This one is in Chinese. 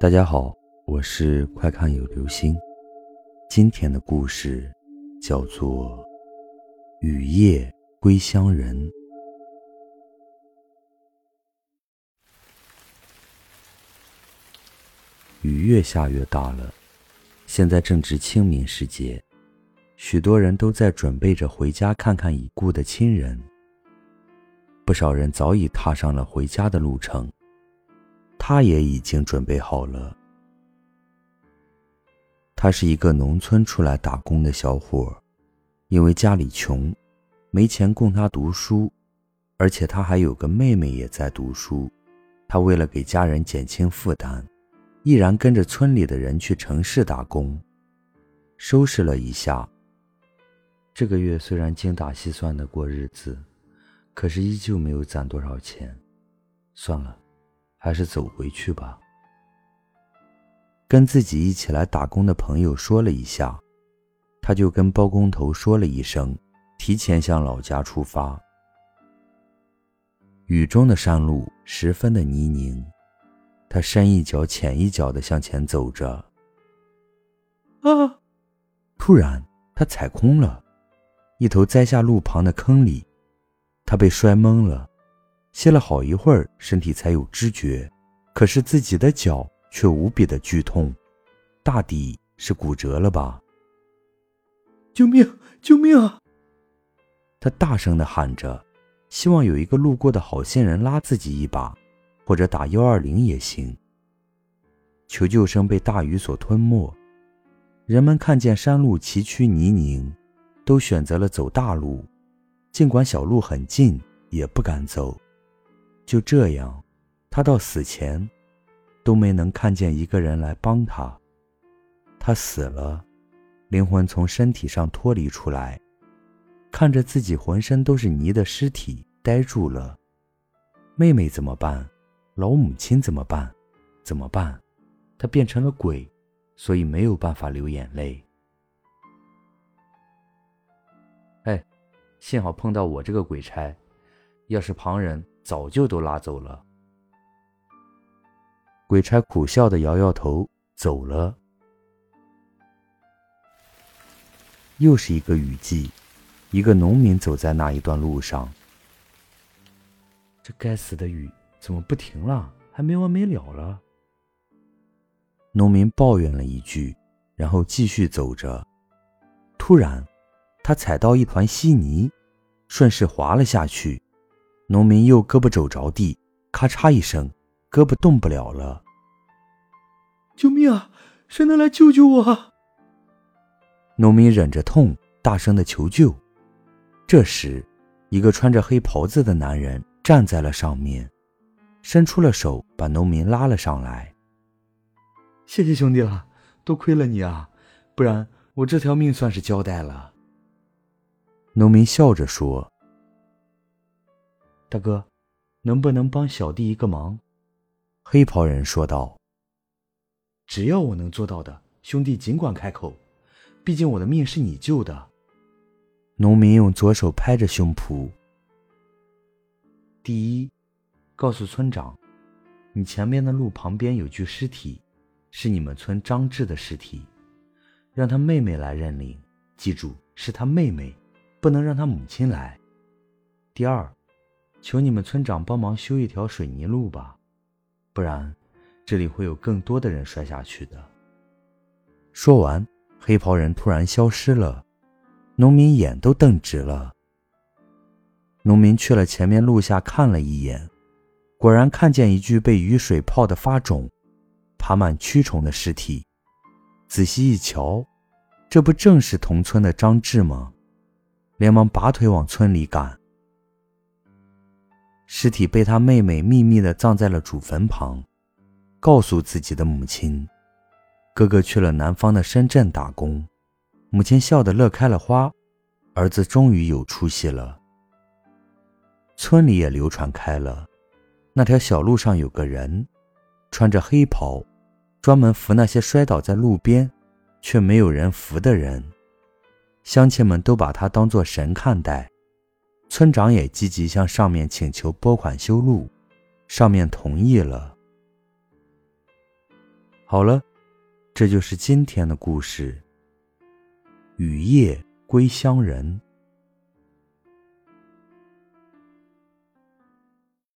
大家好，我是快看有流星。今天的故事叫做《雨夜归乡人》。雨越下越大了，现在正值清明时节，许多人都在准备着回家看看已故的亲人。不少人早已踏上了回家的路程。他也已经准备好了。他是一个农村出来打工的小伙，因为家里穷，没钱供他读书，而且他还有个妹妹也在读书。他为了给家人减轻负担，毅然跟着村里的人去城市打工。收拾了一下，这个月虽然精打细算的过日子，可是依旧没有攒多少钱。算了。还是走回去吧。跟自己一起来打工的朋友说了一下，他就跟包工头说了一声，提前向老家出发。雨中的山路十分的泥泞，他深一脚浅一脚的向前走着。啊！突然，他踩空了，一头栽下路旁的坑里，他被摔懵了。歇了好一会儿，身体才有知觉，可是自己的脚却无比的剧痛，大抵是骨折了吧！救命！救命啊！他大声的喊着，希望有一个路过的好心人拉自己一把，或者打幺二零也行。求救声被大雨所吞没，人们看见山路崎岖泥泞，都选择了走大路，尽管小路很近，也不敢走。就这样，他到死前都没能看见一个人来帮他。他死了，灵魂从身体上脱离出来，看着自己浑身都是泥的尸体，呆住了。妹妹怎么办？老母亲怎么办？怎么办？他变成了鬼，所以没有办法流眼泪。哎，幸好碰到我这个鬼差，要是旁人……早就都拉走了。鬼差苦笑的摇摇头，走了。又是一个雨季，一个农民走在那一段路上。这该死的雨怎么不停了？还没完没了了。农民抱怨了一句，然后继续走着。突然，他踩到一团稀泥，顺势滑了下去。农民右胳膊肘着地，咔嚓一声，胳膊动不了了。救命啊！谁能来救救我？农民忍着痛，大声的求救。这时，一个穿着黑袍子的男人站在了上面，伸出了手，把农民拉了上来。谢谢兄弟了，多亏了你啊，不然我这条命算是交代了。农民笑着说。大哥，能不能帮小弟一个忙？黑袍人说道：“只要我能做到的，兄弟尽管开口。毕竟我的命是你救的。”农民用左手拍着胸脯：“第一，告诉村长，你前面的路旁边有具尸体，是你们村张志的尸体，让他妹妹来认领。记住，是他妹妹，不能让他母亲来。第二。”求你们村长帮忙修一条水泥路吧，不然这里会有更多的人摔下去的。说完，黑袍人突然消失了，农民眼都瞪直了。农民去了前面路下看了一眼，果然看见一具被雨水泡得发肿、爬满蛆虫的尸体。仔细一瞧，这不正是同村的张志吗？连忙拔腿往村里赶。尸体被他妹妹秘密的葬在了祖坟旁，告诉自己的母亲，哥哥去了南方的深圳打工。母亲笑得乐开了花，儿子终于有出息了。村里也流传开了，那条小路上有个人，穿着黑袍，专门扶那些摔倒在路边却没有人扶的人，乡亲们都把他当作神看待。村长也积极向上面请求拨款修路，上面同意了。好了，这就是今天的故事。雨夜归乡人。